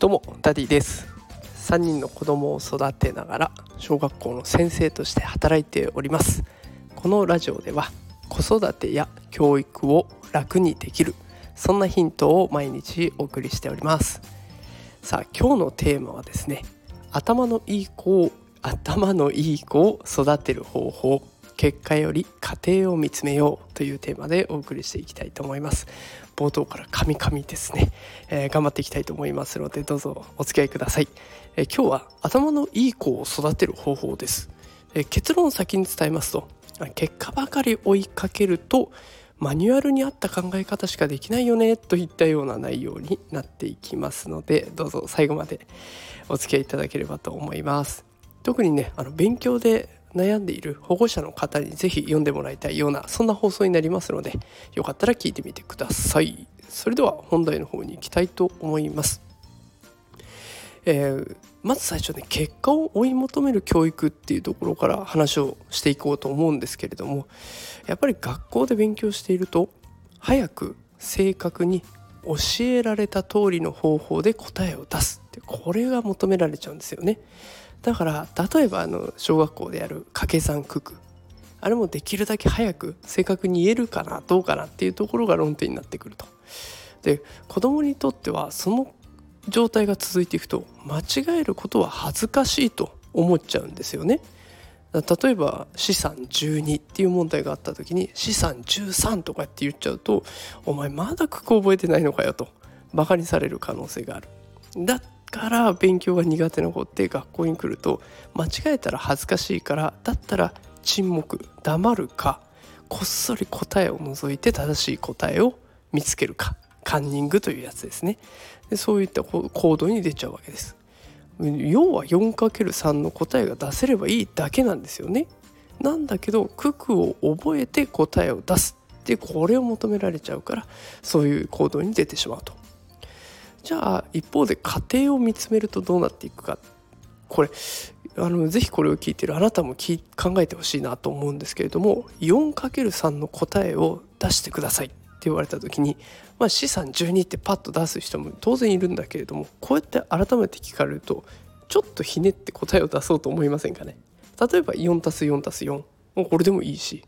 どうもダディです。3人の子供を育てながら小学校の先生として働いております。このラジオでは子育てや教育を楽にできるそんなヒントを毎日お送りしております。さあ今日のテーマはですね頭のいい子を頭のいい子を育てる方法結果より過程を見つめようというテーマでお送りしていきたいと思います。冒頭からカミカミですね、えー、頑張っていきたいと思いますのでどうぞお付き合いください、えー、今日は頭のいい子を育てる方法です、えー、結論を先に伝えますと結果ばかり追いかけるとマニュアルに合った考え方しかできないよねといったような内容になっていきますのでどうぞ最後までお付き合いいただければと思います。特にねあの勉強で悩んでいる保護者の方にぜひ読んでもらいたいようなそんな放送になりますのでよかったら聞いてみてください。それでは本題の方に行きたいと思います、えー、まず最初ね結果を追い求める教育っていうところから話をしていこうと思うんですけれどもやっぱり学校で勉強していると早く正確に教えられた通りの方法で答えを出すってこれが求められちゃうんですよね。だから例えばあの小学校でやる掛け算九九あれもできるだけ早く正確に言えるかなどうかなっていうところが論点になってくると。で子供にとってはその状態が続いていくと間違えることは恥ずかしいと思っちゃうんですよね。例えば資産12っていう問題があった時に資産13とかって言っちゃうと「お前まだ句覚えてないのかよ」とバカにされる可能性がある。だから勉強が苦手な子って学校に来ると間違えたら恥ずかしいからだったら沈黙黙るかこっそり答えを除いて正しい答えを見つけるかカンニングというやつですね。でそういった行動に出ちゃうわけです。要は 4×3 の答えが出せればいいだけなんですよね。なんだけど九九を覚えて答えを出すってこれを求められちゃうからそういう行動に出てしまうと。じゃあ一方で家庭を見つめるとどうなっていくか。これあのぜひこれを聞いてるあなたも考えてほしいなと思うんですけれども 4×3 の答えを出してくださいって言われた時に、まあ、資産12ってパッと出す人も当然いるんだけれどもこうやって改めて聞かれるとちょっとひねって答えを出そうと思いませんかね。例えば 4+4+4 もうこれでもいいし。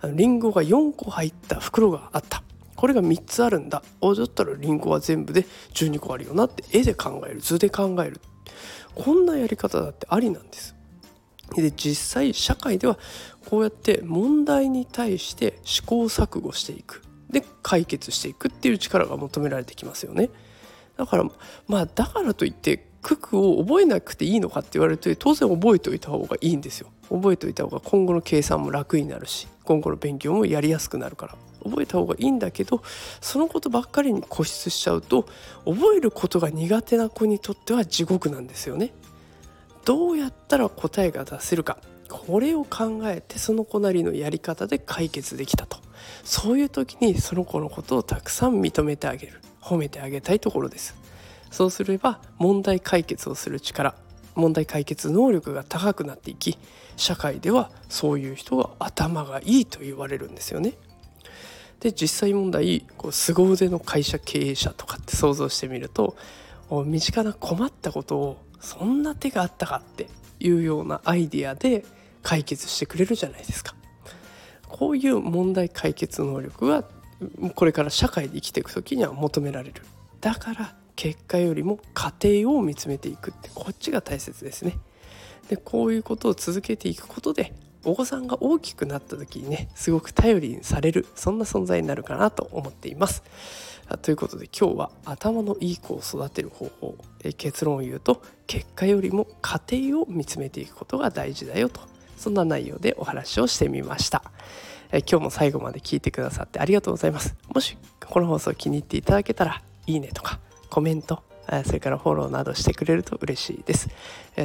あのリンゴが4個入った袋があった。これが3つあるんだおだったらリンゴは全部で12個あるよなって絵で考える図で考えるこんなやり方だってありなんです。で実際社会ではこうやって問題に対して試行錯誤していくで解決していくっていう力が求められてきますよね。だからまあだからといって九九を覚えなくていいのかって言われると当然覚えておいた方がいいんですよ。覚えておいた方が今後の計算も楽になるし今後の勉強もやりやすくなるから覚えた方がいいんだけどそのことばっかりに固執しちゃうと覚えることが苦手な子にとっては地獄なんですよね。どうやったら答えが出せるかこれを考えてその子なりのやり方で解決できたとそういう時にその子のことをたくさん認めてあげる褒めてあげたいところですそうすれば問題解決をする力問題解決能力が高くなっていき社会ではそういう人が頭がいいと言われるんですよね。で実際問題こう凄腕の会社経営者とかって想像してみると身近な困ったことをそんな手があったかっていうようなアイディアで解決してくれるじゃないですか。こういう問題解決能力はこれから社会で生きていく時には求められる。だから結果よりも過程を見つめていくってこっちが大切ですね。でこういうことを続けていくことでお子さんが大きくなった時にねすごく頼りにされるそんな存在になるかなと思っています。ということで今日は頭のいい子を育てる方法え結論を言うと結果よりも過程を見つめていくことが大事だよとそんな内容でお話をしてみました。え今日も最後まで聞いてくださってありがとうございます。もしこの放送気に入っていただけたらいいねとかコメントそれからフォローなどしてくれると嬉しいです。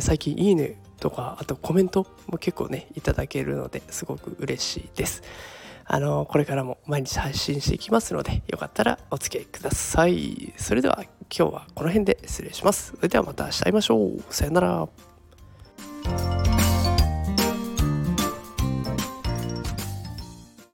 最近いいねとかあとコメントも結構ねいただけるのですごく嬉しいです。あのこれからも毎日配信していきますのでよかったらお付き合いください。それでは今日はこの辺で失礼します。それではまた明日会いましょう。さよなら。